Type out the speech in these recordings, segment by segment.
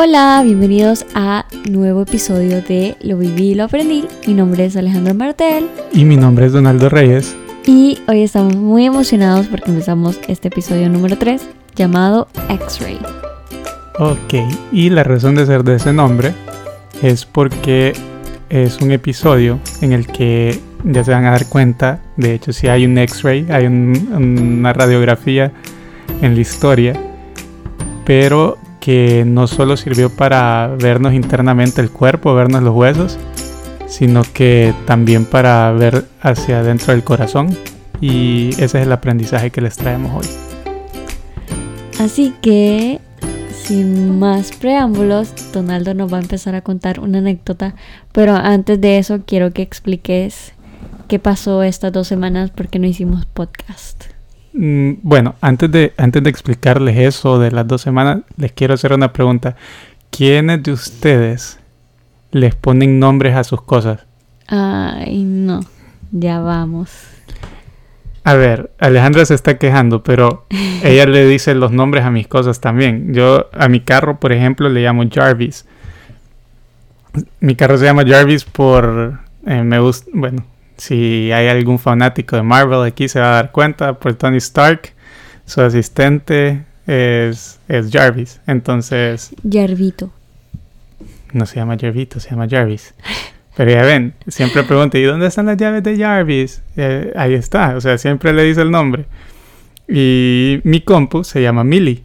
Hola, bienvenidos a nuevo episodio de Lo viví y lo aprendí. Mi nombre es Alejandro Martel. Y mi nombre es Donaldo Reyes. Y hoy estamos muy emocionados porque empezamos este episodio número 3 llamado X-Ray. Ok, y la razón de ser de ese nombre es porque es un episodio en el que ya se van a dar cuenta, de hecho si hay un X-Ray, hay una radiografía en la historia, pero que no solo sirvió para vernos internamente el cuerpo, vernos los huesos, sino que también para ver hacia adentro del corazón y ese es el aprendizaje que les traemos hoy. Así que, sin más preámbulos, Donaldo nos va a empezar a contar una anécdota, pero antes de eso quiero que expliques qué pasó estas dos semanas porque no hicimos podcast. Mm, bueno, antes de, antes de explicarles eso de las dos semanas, les quiero hacer una pregunta. ¿Quiénes de ustedes les ponen nombres a sus cosas? Ay, no, ya vamos. A ver, Alejandra se está quejando, pero ella le dice los nombres a mis cosas también. Yo a mi carro, por ejemplo, le llamo Jarvis. Mi carro se llama Jarvis por... Eh, me gusta... Bueno, si hay algún fanático de Marvel aquí se va a dar cuenta, por Tony Stark, su asistente es, es Jarvis. Entonces... Jarvito. No se llama Jarvito, se llama Jarvis. Pero ya ven, siempre pregunta, ¿y dónde están las llaves de Jarvis? Eh, ahí está, o sea, siempre le dice el nombre. Y mi compu se llama Millie.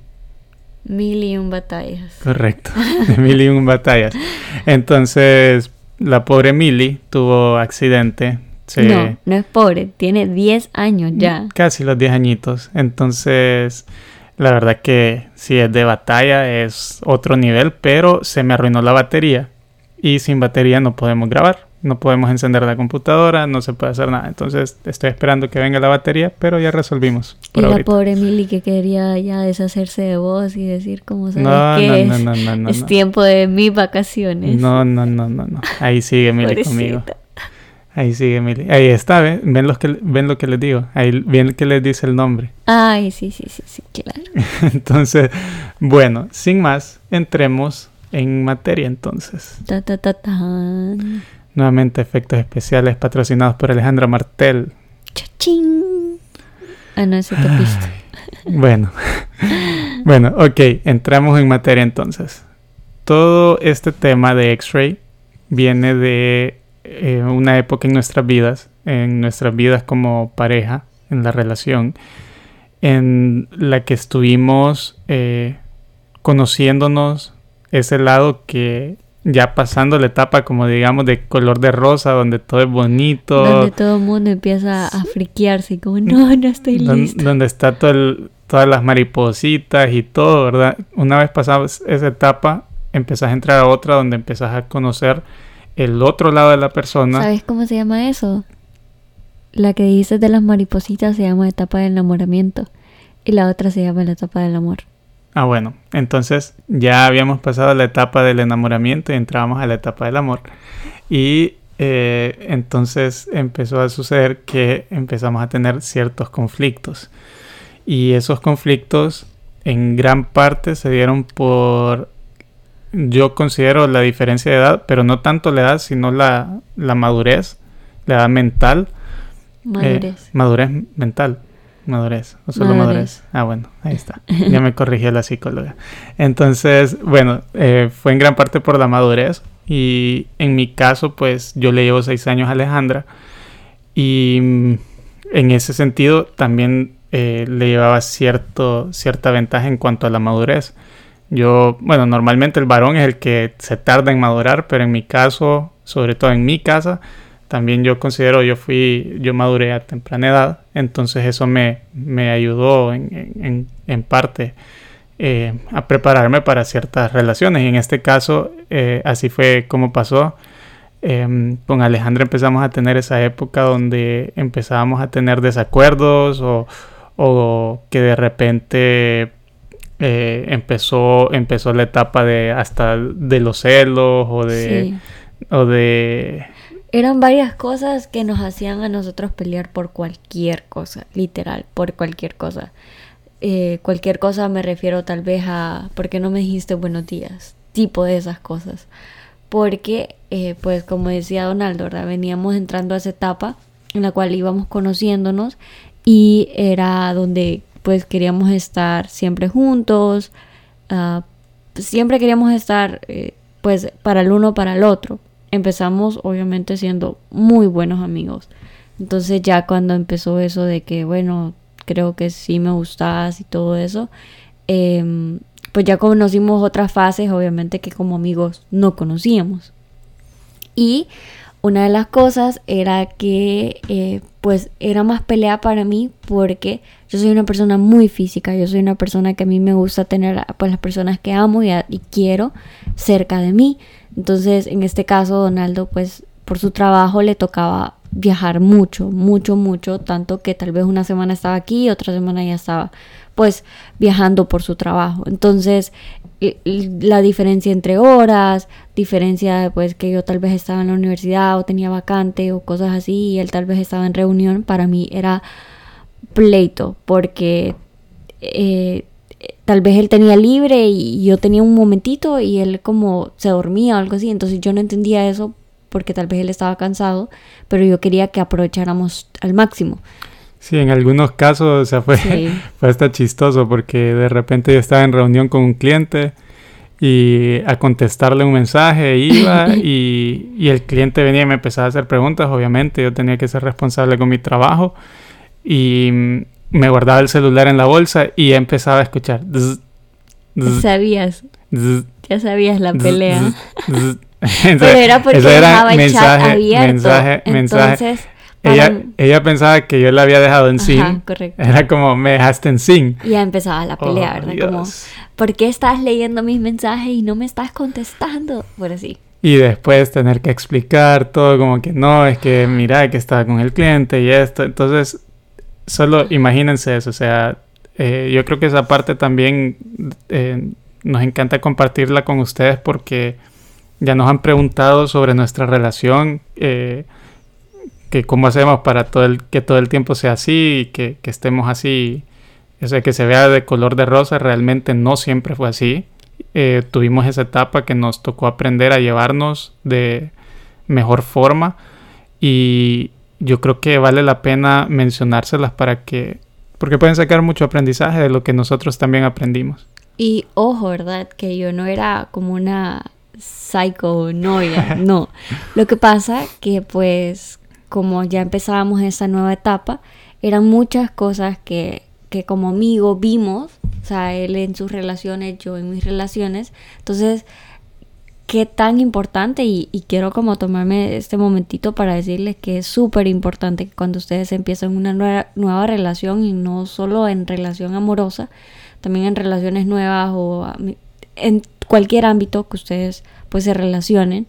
Mil y un batallas. Correcto, mil y un batallas. Entonces, la pobre Millie tuvo accidente. No, no es pobre, tiene 10 años ya. Casi los 10 añitos. Entonces, la verdad que si es de batalla es otro nivel, pero se me arruinó la batería y sin batería no podemos grabar, no podemos encender la computadora, no se puede hacer nada. Entonces estoy esperando que venga la batería, pero ya resolvimos. y la pobre Mili que quería ya deshacerse de vos y decir cómo sabes no, que no, es, no, no, no, es tiempo de mis vacaciones. No, no, no, no, no. Ahí sigue Mili conmigo. Ahí sigue Mili. Ahí está, ¿ven? ¿Ven, los que, ven lo que les digo. Ahí ven que les dice el nombre. Ay, sí, sí, sí, sí, claro. Entonces, bueno, sin más, entremos en materia entonces. Nuevamente efectos especiales patrocinados por Alejandra Martel. ¡Chachín! Ah, no, ese Bueno, bueno, ok, entramos en materia entonces. Todo este tema de X-Ray viene de eh, una época en nuestras vidas, en nuestras vidas como pareja, en la relación, en la que estuvimos eh, conociéndonos, ese lado que ya pasando la etapa como digamos de color de rosa, donde todo es bonito. Donde todo el mundo empieza a friquearse como, no, no estoy listo. Donde está todo todas las maripositas y todo, ¿verdad? Una vez pasamos esa etapa, empezás a entrar a otra donde empezás a conocer el otro lado de la persona. ¿Sabes cómo se llama eso? La que dices de las maripositas se llama etapa de enamoramiento y la otra se llama la etapa del amor. Ah, bueno, entonces ya habíamos pasado la etapa del enamoramiento y entrábamos a la etapa del amor. Y eh, entonces empezó a suceder que empezamos a tener ciertos conflictos. Y esos conflictos en gran parte se dieron por, yo considero la diferencia de edad, pero no tanto la edad, sino la, madurez, la edad mental. Madurez. Eh, madurez mental. Madurez, o solo madurez. Ah, bueno, ahí está. Ya me corrigió la psicóloga. Entonces, bueno, eh, fue en gran parte por la madurez. Y en mi caso, pues yo le llevo seis años a Alejandra. Y mm, en ese sentido también eh, le llevaba cierto, cierta ventaja en cuanto a la madurez. Yo, bueno, normalmente el varón es el que se tarda en madurar, pero en mi caso, sobre todo en mi casa, también yo considero, yo fui, yo maduré a temprana edad, entonces eso me, me ayudó en, en, parte eh, a prepararme para ciertas relaciones. Y en este caso, eh, así fue como pasó. Em, con Alejandra empezamos a tener esa época donde empezábamos a tener desacuerdos o, o que de repente eh, empezó, empezó la etapa de hasta de los celos o de, o de eran varias cosas que nos hacían a nosotros pelear por cualquier cosa, literal, por cualquier cosa. Eh, cualquier cosa me refiero tal vez a, ¿por qué no me dijiste buenos días? tipo de esas cosas. Porque, eh, pues como decía Donaldo, veníamos entrando a esa etapa en la cual íbamos conociéndonos y era donde pues queríamos estar siempre juntos, ah, siempre queríamos estar eh, pues para el uno, para el otro. Empezamos obviamente siendo muy buenos amigos. Entonces ya cuando empezó eso de que, bueno, creo que sí me gustas y todo eso, em, pues ya conocimos otras fases, obviamente que como amigos no conocíamos. Y una de las cosas era que eh, pues era más pelea para mí porque yo soy una persona muy física, yo soy una persona que a mí me gusta tener pues las personas que amo y, y quiero cerca de mí. Entonces en este caso Donaldo pues por su trabajo le tocaba viajar mucho, mucho, mucho, tanto que tal vez una semana estaba aquí, otra semana ya estaba pues viajando por su trabajo. Entonces la diferencia entre horas, diferencia pues que yo tal vez estaba en la universidad o tenía vacante o cosas así y él tal vez estaba en reunión, para mí era pleito porque eh, tal vez él tenía libre y yo tenía un momentito y él como se dormía o algo así, entonces yo no entendía eso porque tal vez él estaba cansado, pero yo quería que aprovecháramos al máximo. Sí, en algunos casos, o sea, fue, fue hasta chistoso porque de repente yo estaba en reunión con un cliente y a contestarle un mensaje iba y, y, el cliente venía y me empezaba a hacer preguntas, obviamente yo tenía que ser responsable con mi trabajo y me guardaba el celular en la bolsa y empezaba a escuchar. sabías, ya sabías la pelea. Pero era porque dejaba el chat abierto. Mensaje, Entonces, ella, ella pensaba que yo la había dejado en sin. Era como, me dejaste en sin. Y ya empezaba la pelea, oh, ¿verdad? Como, ¿por qué estás leyendo mis mensajes y no me estás contestando? Por así. Y después tener que explicar todo, como que no, es que mira que estaba con el cliente y esto. Entonces, solo imagínense eso. O sea, eh, yo creo que esa parte también eh, nos encanta compartirla con ustedes porque ya nos han preguntado sobre nuestra relación. Eh, que cómo hacemos para todo el, que todo el tiempo sea así y que, estemos así, o sea, que se vea de color de rosa, realmente no siempre fue así. Eh, tuvimos esa etapa que nos tocó aprender a llevarnos de mejor forma y yo creo que vale la pena mencionárselas para que, porque pueden sacar mucho aprendizaje de lo que nosotros también aprendimos. Y ojo, ¿verdad? Que yo no era como una psycho noia, no. Lo que pasa que pues como ya empezábamos esa nueva etapa, eran muchas cosas que, que como amigo vimos, o sea, él en sus relaciones, yo en mis relaciones. Entonces, qué tan importante y, quiero como tomarme este momentito para decirles que es súper importante que cuando ustedes empiezan una nueva, nueva relación y no solo en relación amorosa, también en relaciones nuevas o en cualquier ámbito que ustedes pues se relacionen,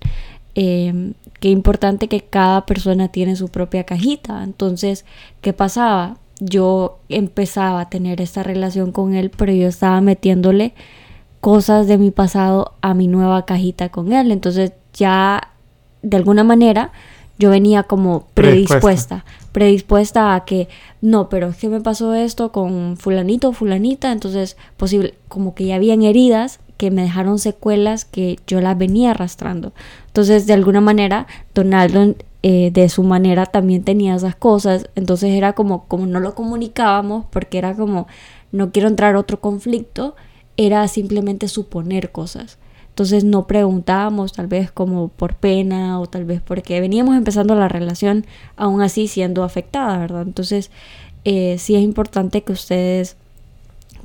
eh, qué importante que cada persona tiene su propia cajita. Entonces, ¿qué pasaba? Yo empezaba a tener esta relación con él, pero yo estaba metiéndole cosas de mi pasado a mi nueva cajita con él. Entonces ya de alguna manera yo venía como predispuesta, predispuesta, a que no, pero es que me pasó esto con fulanito fulanita, entonces posible como que ya habían heridas que me dejaron secuelas que yo las venía arrastrando. Entonces, de alguna manera, Donaldo eh, de su manera también tenía esas cosas. Entonces era como, como no lo comunicábamos, porque era como, no quiero entrar a otro conflicto, era simplemente suponer cosas. Entonces no preguntábamos tal vez como por pena o tal vez porque veníamos empezando la relación aún así siendo afectada, ¿verdad? Entonces eh, sí es importante que ustedes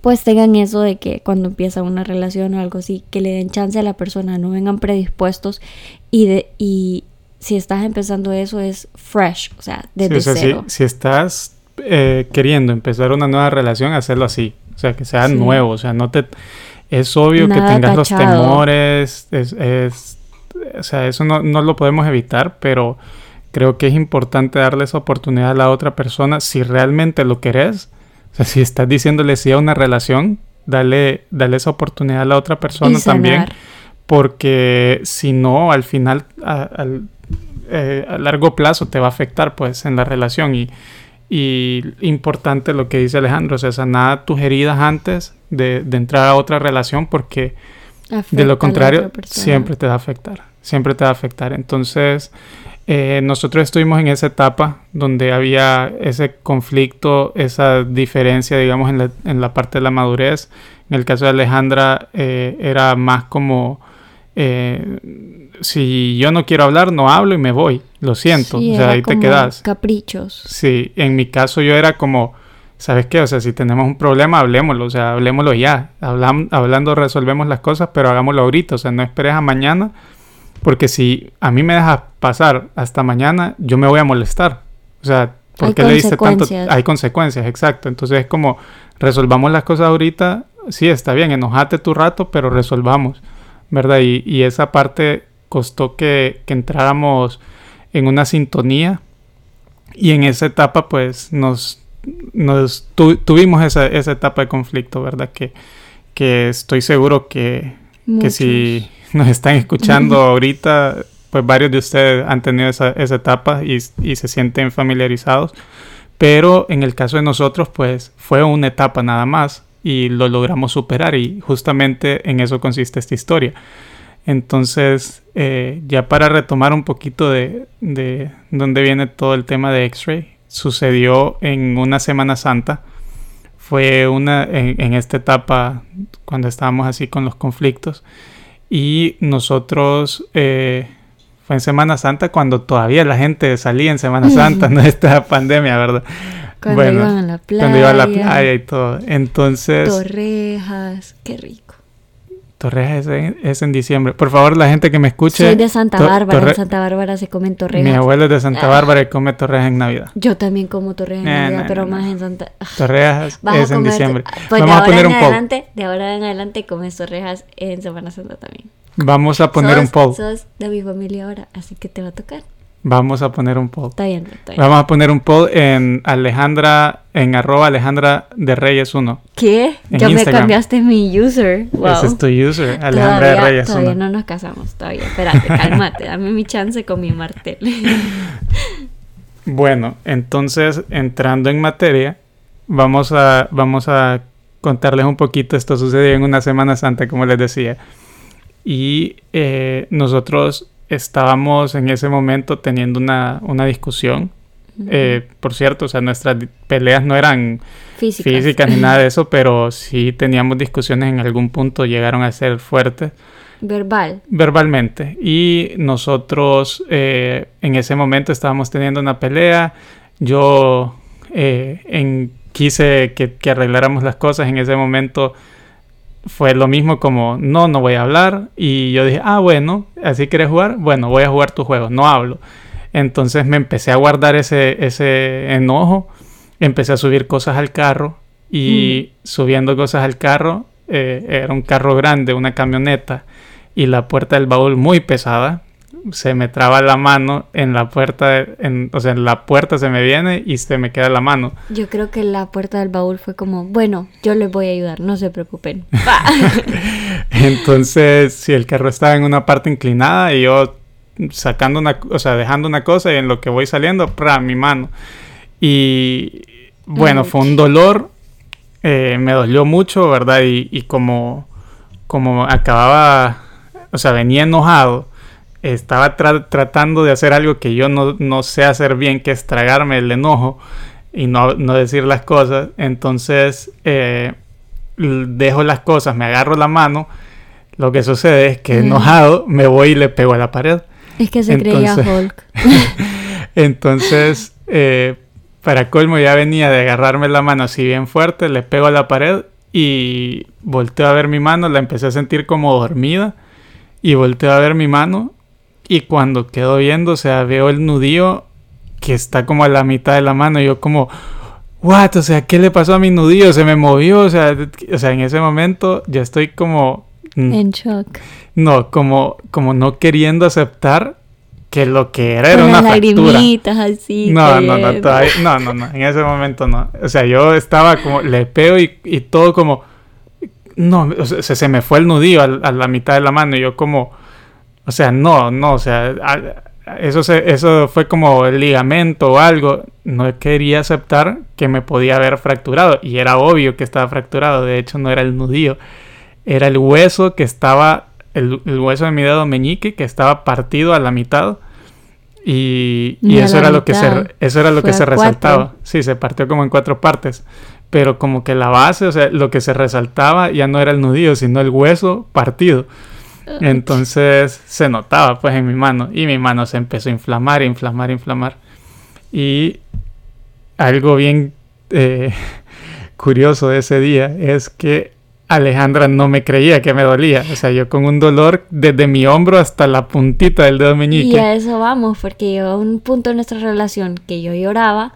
pues tengan eso de que cuando empieza una relación o algo así, que le den chance a la persona, no vengan predispuestos y, de, y si estás empezando eso es fresh, o sea, desde cero. Si, estás eh, queriendo empezar una nueva relación, hacerlo así, o sea, que sea nuevo, o sea, no te... Es obvio que tengas los temores, es, es, o sea, eso no, no lo podemos evitar, pero creo que es importante darle esa oportunidad a la otra persona. Si realmente lo querés o sea, si estás diciéndole sí a una relación, dale, dale esa oportunidad a la otra persona también. Porque si no, al final, a, eh, a, largo plazo te va a afectar pues en la relación. Y, y importante lo que dice Alejandro, o sea, sanar tus heridas antes de, de entrar a otra relación porque de lo contrario, siempre te va a afectar. Siempre te va a afectar. Entonces, eh, nosotros estuvimos en esa etapa donde había ese conflicto, esa diferencia, digamos, en la, en la parte de la madurez. En el caso de Alejandra eh, era más como, eh, si yo no quiero hablar, no hablo y me voy, lo siento, o sea, ahí te quedas. Caprichos. Sí, en mi caso yo era como, ¿sabes qué? O sea, si tenemos un problema, hablemoslo, o sea, hablemoslo ya. hablando resolvemos las cosas, pero hagámoslo ahorita, o sea, no esperes a mañana porque si a mí me dejas pasar hasta mañana, yo me voy a molestar. O sea, ¿por qué le diste tanto? Hay consecuencias, exacto. Entonces es como, resolvamos las cosas ahorita. Sí, está bien, enojate tu rato, pero resolvamos, ¿verdad? Y, esa parte costó que, entráramos en una sintonía. Y en esa etapa, pues, nos, nos tuvimos esa, esa, etapa de conflicto, ¿verdad? Que, que estoy seguro que, que si nos están escuchando ahorita, pues varios de ustedes han tenido esa, etapa y, se sienten familiarizados. Pero en el caso de nosotros, pues fue una etapa nada más y lo logramos superar y justamente en eso consiste esta historia. Entonces, eh, ya para retomar un poquito de, de dónde viene todo el tema de X-Ray, sucedió en una Semana Santa. Fue una en, en esta etapa cuando estábamos así con los conflictos. Y nosotros, eh, fue en Semana Santa cuando todavía la gente salía en Semana Santa, no esta pandemia, ¿verdad? Cuando iban a la playa. Cuando iban a la playa y todo. Entonces... Torrejas, qué rico. Torrejas es en, diciembre. Por favor, la gente que me escuche. Soy de Santa Bárbara. En Santa Bárbara se comen torrejas. Mi abuelo es de Santa ah. Bárbara y come torrejas en Navidad. Yo también como torrejas en Navidad, pero más en Santa. Ah. Torrejas es en diciembre. Pues Vamos a poner un poll. De ahora en adelante comes torrejas en Semana Santa también. Vamos a poner un poll. Sos de mi familia ahora, así que te va a tocar. Vamos a poner un poll. Está bien, está bien. Vamos a poner un poll en Alejandra, en arroba Alejandra de Reyes 1. ¿Qué? ya me cambiaste mi user. Wow. Ese es tu user, Alejandra de Reyes todavía no nos casamos, todavía. Espérate, cálmate, dame mi chance con mi martel. bueno, entonces, entrando en materia, vamos a, vamos a contarles un poquito. Esto sucedió en una Semana Santa, como les decía. Y eh, nosotros estábamos en ese momento teniendo una, discusión. Eh, por cierto, o sea, nuestras peleas no eran físicas. ni nada de eso, pero sí teníamos discusiones en algún punto, llegaron a ser fuertes. Verbal. Verbalmente. Y nosotros eh, en ese momento estábamos teniendo una pelea. Yo eh, en, quise que, que, arregláramos las cosas. En ese momento fue lo mismo como, no, no voy a hablar. Y yo dije, ah, bueno, así quieres jugar, bueno, voy a jugar tu juego, no hablo. Entonces me empecé a guardar ese, ese enojo, empecé a subir cosas al carro y mm. subiendo cosas al carro, eh, era un carro grande, una camioneta y la puerta del baúl muy pesada se me traba la mano en la puerta, en, o sea, en la puerta se me viene y se me queda la mano. Yo creo que la puerta del baúl fue como, bueno, yo les voy a ayudar, no se preocupen. Entonces, si el carro estaba en una parte inclinada y yo sacando una, o sea, dejando una cosa y en lo que voy saliendo, pra, mi mano. Y bueno, fue un dolor, eh, me dolió mucho, ¿verdad? Y, y como, como acababa, o sea, venía enojado estaba tratando de hacer algo que yo no, sé hacer bien, que es tragarme el enojo y no, decir las cosas. Entonces eh, dejo las cosas, me agarro la mano. Lo que sucede es que enojado me voy y le pego a la pared. Es que se creía Hulk. entonces, eh, para colmo ya venía de agarrarme la mano así bien fuerte, le pego a la pared y volteo a ver mi mano, la empecé a sentir como dormida y volteo a ver mi mano y cuando quedo viendo, o sea, veo el nudillo que está como a la mitad de la mano. Y yo como, what? O sea, ¿qué le pasó a mi nudillo? Se me movió. O sea, o sea en ese momento ya estoy como... Mm, en shock. No, como, como no queriendo aceptar que lo que era era una fractura. así. No, no, no, todavía, no, no, no, en ese momento no. O sea, yo estaba como, le pego y, y todo como, no, o sea, se, me fue el nudillo a, a, la mitad de la mano y yo como, o sea, no, no, o sea, eso, eso fue como el ligamento o algo. No quería aceptar que me podía haber fracturado. Y era obvio que estaba fracturado. De hecho, no era el nudillo. era el hueso que estaba, el, hueso de mi dedo meñique que estaba partido a la mitad. Y, eso, era lo que se, eso era lo que se resaltaba. Sí, se partió como en cuatro partes. Pero como que la base, o sea, lo que se resaltaba ya no era el nudillo, sino el hueso partido. Entonces se notaba pues en mi mano y mi mano se empezó a inflamar, inflamar, inflamar. Y algo bien eh, curioso de ese día es que Alejandra no me creía que me dolía. O sea, yo con un dolor desde mi hombro hasta la puntita del dedo meñique. Y a eso vamos, porque llegó un punto en nuestra relación que yo lloraba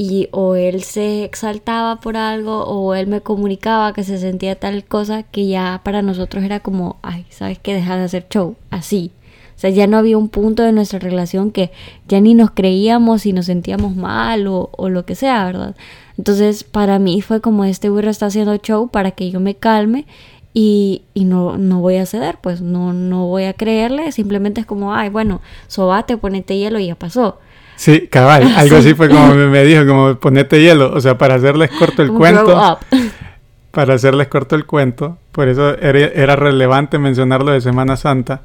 y o él se exaltaba por algo o él me comunicaba que se sentía tal cosa que ya para nosotros era como, ay, ¿sabes qué? Deja de hacer show, así. O sea, ya no había un punto de nuestra relación que ya ni nos creíamos y nos sentíamos mal o, lo que sea, ¿verdad? Entonces para mí fue como este burro está haciendo show para que yo me calme y, y, no, no voy a ceder, pues no, no voy a creerle, simplemente es como, ay, bueno, sobate, ponete hielo y ya pasó. Sí, cabal, algo así fue como me dijo, como ponete hielo, o sea, para hacerles corto el cuento. Para hacerles corto el cuento, por eso era, relevante mencionarlo de Semana Santa,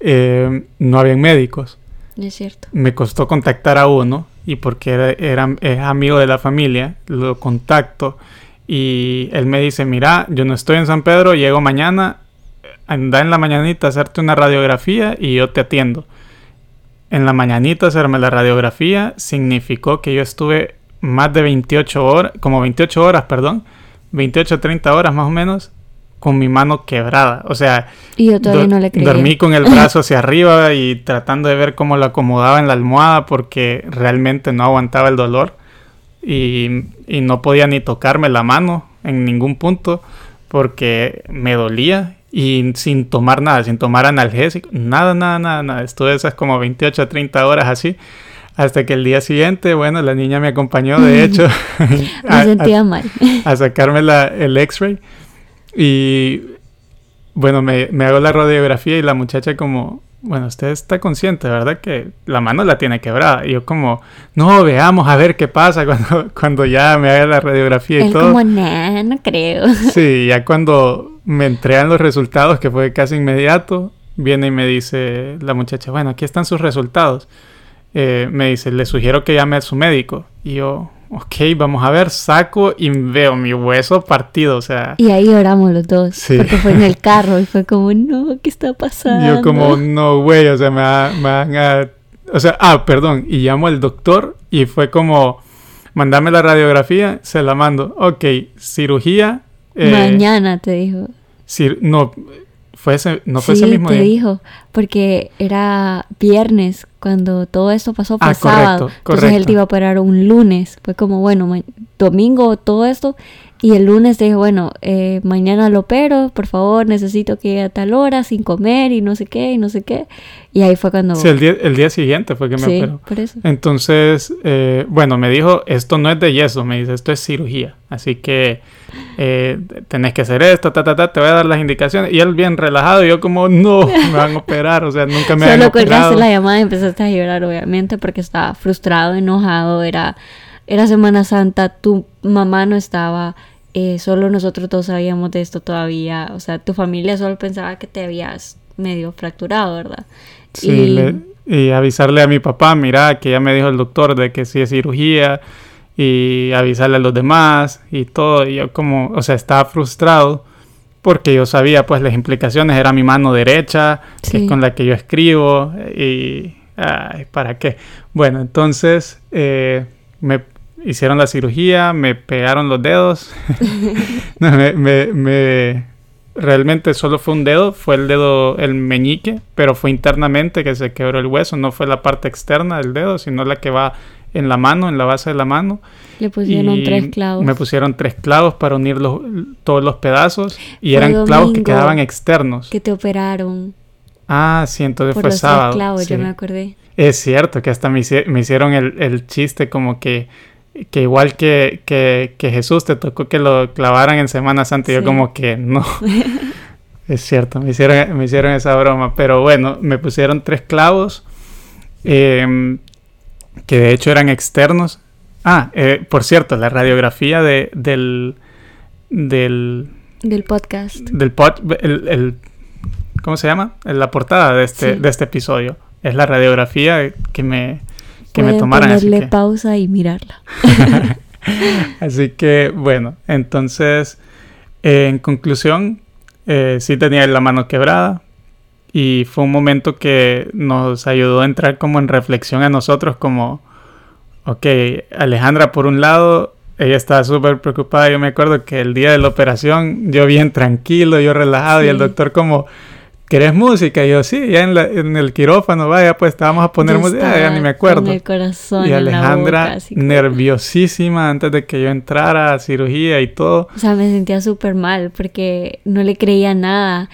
eh, no habían médicos. Es cierto. Me costó contactar a uno y porque era, era, es amigo de la familia, lo contacto y él me dice, mira, yo no estoy en San Pedro, llego mañana, anda en la mañanita a hacerte una radiografía y yo te atiendo en la mañanita hacerme la radiografía significó que yo estuve más de 28 horas, como 28 horas, perdón, 28 30 horas más o menos, con mi mano quebrada. O sea, y yo todavía no le dormí con el brazo hacia arriba y tratando de ver cómo lo acomodaba en la almohada porque realmente no aguantaba el dolor y, y no podía ni tocarme la mano en ningún punto porque me dolía y sin tomar nada, sin tomar analgésico, nada, nada, nada, nada. Estuve esas como 28 a 30 horas así. Hasta que el día siguiente, bueno, la niña me acompañó, de hecho, me sentía mal. a sacarme la, el x-ray. Y bueno, me, me hago la radiografía y la muchacha como, bueno, usted está consciente, ¿verdad? Que la mano la tiene quebrada. Y yo como, no, veamos a ver qué pasa cuando, cuando ya me haga la radiografía y Él todo. como, nah, no creo. Sí, ya cuando me entregan los resultados, que fue casi inmediato, viene y me dice la muchacha, bueno, aquí están sus resultados. Eh, me dice, le sugiero que llame a su médico. Y yo, ok, vamos a ver, saco y veo mi hueso partido, o sea... Y ahí oramos los dos, sí. porque fue en el carro y fue como, no, ¿qué está pasando? Yo como, no, güey, o sea, me, van a... O sea, ah, perdón, y llamo al doctor y fue como, mandame la radiografía, se la mando, ok, cirugía... Eh, Mañana te dijo no, fue ese, no fue ese mismo te día. dijo, porque era viernes cuando todo esto pasó, fue ah, sábado. Entonces él te iba a operar un lunes. Fue como, bueno, domingo todo esto. Y el lunes te dijo, bueno, eh, mañana lo opero, por favor, necesito que llegue a tal hora sin comer y no sé qué, y no sé qué. Y ahí fue cuando... Sí, el día, el día siguiente fue que me sí, operó. por eso. Entonces, eh, bueno, me dijo, esto no es de yeso, me dice, esto es cirugía. Así que eh, tenés que hacer esto, ta, ta, ta, te voy a dar las indicaciones. Y él bien relajado, y yo como, no, me van a operar, o sea, nunca me han operado. Solo colgaste la llamada y empezaste a llorar, obviamente, porque estaba frustrado, enojado, era era Semana Santa, tu mamá no estaba, eh, solo nosotros dos sabíamos de esto todavía, o sea, tu familia solo pensaba que te habías medio fracturado, ¿verdad? Sí, y, avisarle a mi papá, mira, que ya me dijo el doctor de que sí es cirugía, y avisarle a los demás y todo, y yo como, o sea, estaba frustrado porque yo sabía pues las implicaciones, era mi mano derecha, que es con la que yo escribo, y... Ay, ¿para qué? Bueno, entonces eh, me hicieron la cirugía, me pegaron los dedos. me, realmente solo fue un dedo, fue el dedo, el meñique, pero fue internamente que se quebró el hueso, no fue la parte externa del dedo, sino la que va en la mano, en la base de la mano. Le pusieron tres clavos. Me pusieron tres clavos para unir los, todos los pedazos y eran clavos que quedaban externos. Que te operaron. Ah, sí, entonces fue sábado. clavos, yo me acordé. Es cierto que hasta me, hicieron el, el chiste como que que igual que, que, Jesús te tocó que lo clavaran en Semana Santa. Y yo como que no. es cierto, me hicieron, me hicieron esa broma. Pero bueno, me pusieron tres clavos. Em, que de hecho eran externos. Ah, eh, por cierto, la radiografía de, del, del, Del podcast. Del pod, el, el, ¿cómo se llama? La portada de este, Sí. de este episodio. Es la radiografía que me, que me tomaran. Así ponerle que, pausa y mirarla. así que, bueno, entonces, eh, en conclusión, eh, sí tenía la mano quebrada. Y fue un momento que nos ayudó a entrar como en reflexión a nosotros, como, ok, Alejandra por un lado, ella estaba súper preocupada, yo me acuerdo que el día de la operación, yo bien tranquilo, yo relajado, y el doctor como, ¿querés música? Y yo, sí, ya en, la- en el quirófano, vaya, pues te vamos a poner música, ya ni me acuerdo. Con el corazón Y en la Alejandra boca, así como- nerviosísima antes de que yo entrara a cirugía y todo. O sea, me sentía súper mal porque no le creía nada.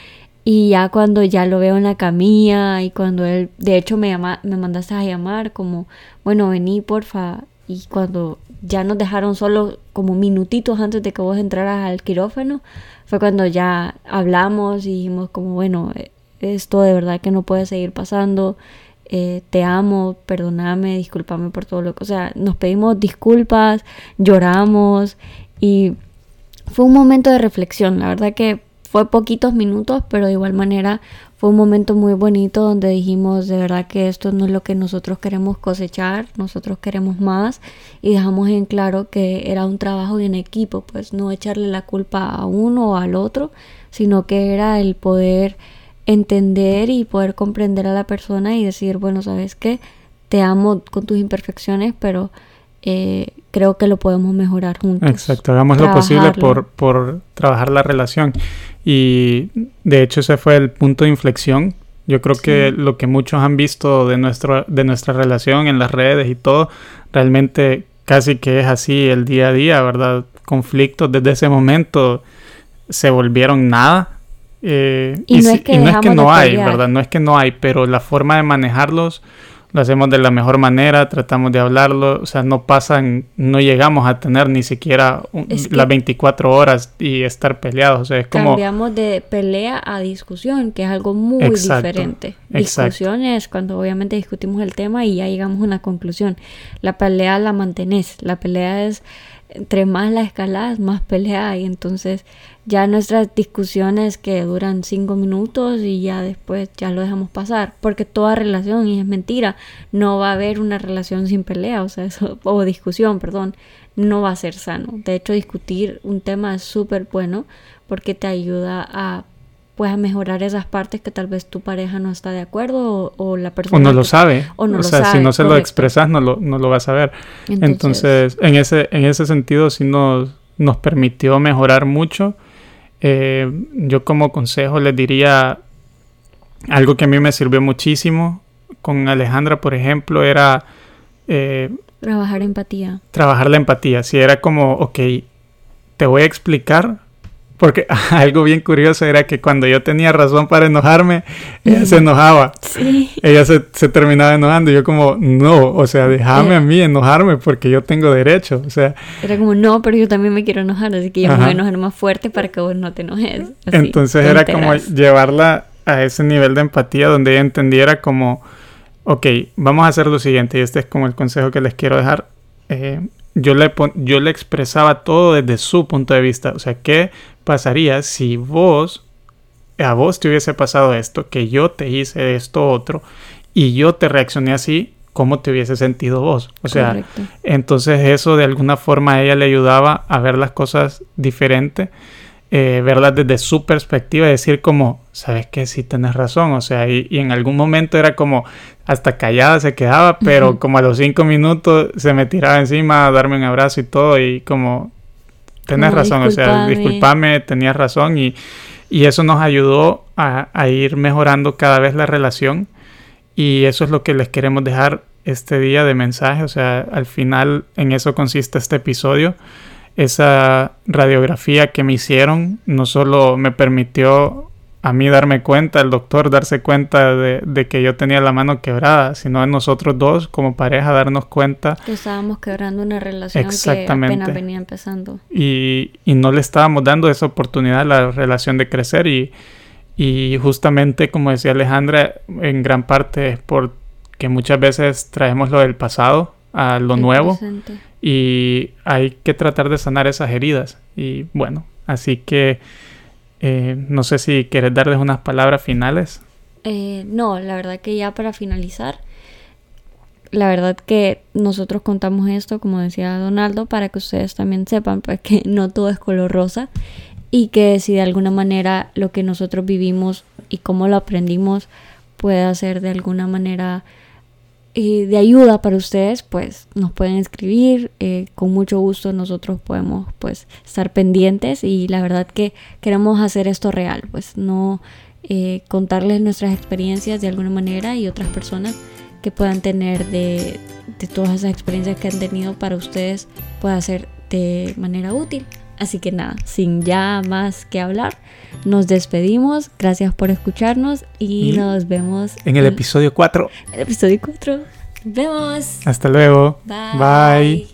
Y ya cuando ya lo veo en la camilla y cuando él, de hecho me llama, me mandaste a llamar como, bueno, vení porfa. Y cuando ya nos dejaron solo como minutitos antes de que vos entraras al quirófano, fue cuando ya hablamos y dijimos como, bueno, eh, esto de verdad que no puede seguir pasando. eh, te amo, perdóname, discúlpame por todo lo que... O sea, nos pedimos disculpas, lloramos y fue un momento de reflexión. La verdad que fue poquitos minutos, pero de igual manera fue un momento muy bonito donde dijimos de verdad que esto no es lo que nosotros queremos cosechar, nosotros queremos más y dejamos en claro que era un trabajo en equipo, pues no echarle la culpa a uno o al otro, sino que era el poder entender y poder comprender a la persona y decir, bueno, sabes qué, te amo con tus imperfecciones, pero eh, creo que lo podemos mejorar juntos. Exacto, hagamos lo posible por, por trabajar la relación. Y de hecho ese fue el punto de inflexión. Yo creo que Sí. lo que muchos han visto de, nuestro, de nuestra relación en las redes y todo, realmente casi que es así el día a día, ¿verdad? Conflictos desde ese momento se volvieron nada. eh, Y no es que y no es que no hay. ¿verdad? No es que no hay, pero la forma de manejarlos lo hacemos de la mejor manera, tratamos de hablarlo, o sea, no pasan, no llegamos a tener ni siquiera un- las 24 horas y estar peleados, o sea, es como... Cambiamos de pelea a discusión, que es algo muy Exacto, diferente. exacto. Discusión es cuando obviamente discutimos el tema y ya llegamos a una conclusión. La pelea la mantenés, la pelea es entre más la escalas, más pelea hay. Entonces ya nuestras discusiones que duran cinco minutos y ya después ya lo dejamos pasar. Porque toda relación, y es mentira, no va a haber una relación sin pelea, o sea, eso, o discusión, perdón, no va a ser sano. De hecho, discutir un tema es súper bueno porque te ayuda a pues a mejorar esas partes que tal vez tu pareja no está de acuerdo o, o la persona O no lo sabe. o no o lo sea, si sabe, no se lo expresas, no lo, no lo vas a ver. Entonces, en, ese, en ese sentido, sí nos, nos permitió mejorar mucho. Eh, yo como consejo les diría algo que a mí me sirvió muchísimo con Alejandra, por ejemplo, era eh, trabajar empatía. trabajar la empatía. Si era como, ok, te voy a explicar. Porque algo bien curioso era que cuando yo tenía razón para enojarme, ella se enojaba. Sí. Ella se, se terminaba enojando y yo como, no, o sea, déjame a mí enojarme porque yo tengo derecho. O sea, Era como, no, pero yo también me quiero enojar, así que yo me Ajá. voy a enojar más fuerte para que vos no te enojes. Así, entonces era como enteras. llevarla a ese nivel de empatía donde ella entendiera como, ok, vamos a hacer lo siguiente y este es como el consejo que les quiero dejar. Eh, yo, le yo le expresaba todo desde su punto de vista. O sea, ¿qué pasaría si vos, a vos te hubiese pasado esto, que yo te hice esto otro y yo te reaccioné así? ¿Cómo te hubiese sentido vos? O sea, Correcto. entonces eso de alguna forma a ella le ayudaba a ver las cosas diferente, eh, verlas desde su perspectiva y decir como, sabes que sí tienes razón, o sea, y, y en algún momento era como hasta callada se quedaba, pero Ujú. como a los cinco minutos se me tiraba encima a darme un abrazo y todo y como, tenés razón, o sea, "Discúlpame". disculpame, tenías razón y, y eso nos ayudó a, a ir mejorando cada vez la relación y eso es lo que les queremos dejar este día de mensaje. O sea, al final en eso consiste este episodio. Esa radiografía que me hicieron no solo me permitió a mí darme cuenta, el doctor darse cuenta de, de que yo tenía la mano quebrada, sino a nosotros dos como pareja darnos cuenta Que estábamos quebrando una relación que apenas venía empezando. y, y no le estábamos dando esa oportunidad a la relación de crecer y, y justamente como decía Alejandra en gran parte es porque muchas veces traemos lo del pasado a lo nuevo y hay que tratar de sanar esas heridas y bueno así que Eh, no sé si quieres darles unas palabras finales. Eh, no, la verdad que ya para finalizar, la verdad que nosotros contamos esto, como decía Donaldo, para que ustedes también sepan pues, que no todo es color rosa y que si de alguna manera lo que nosotros vivimos y cómo lo aprendimos puede ser de alguna manera eh, de ayuda para ustedes, pues nos pueden escribir. Eh, con mucho gusto nosotros podemos pues estar pendientes y la verdad que queremos hacer esto real, pues no eh, contarles nuestras experiencias de alguna manera y otras personas que puedan tener de, de todas esas experiencias que han tenido para ustedes pueda ser de manera útil. Así que nada, sin ya más que hablar, nos despedimos. Gracias por escucharnos y, nos vemos en el episodio 4. El episodio 4. Nos vemos. Hasta luego. Bye. Bye.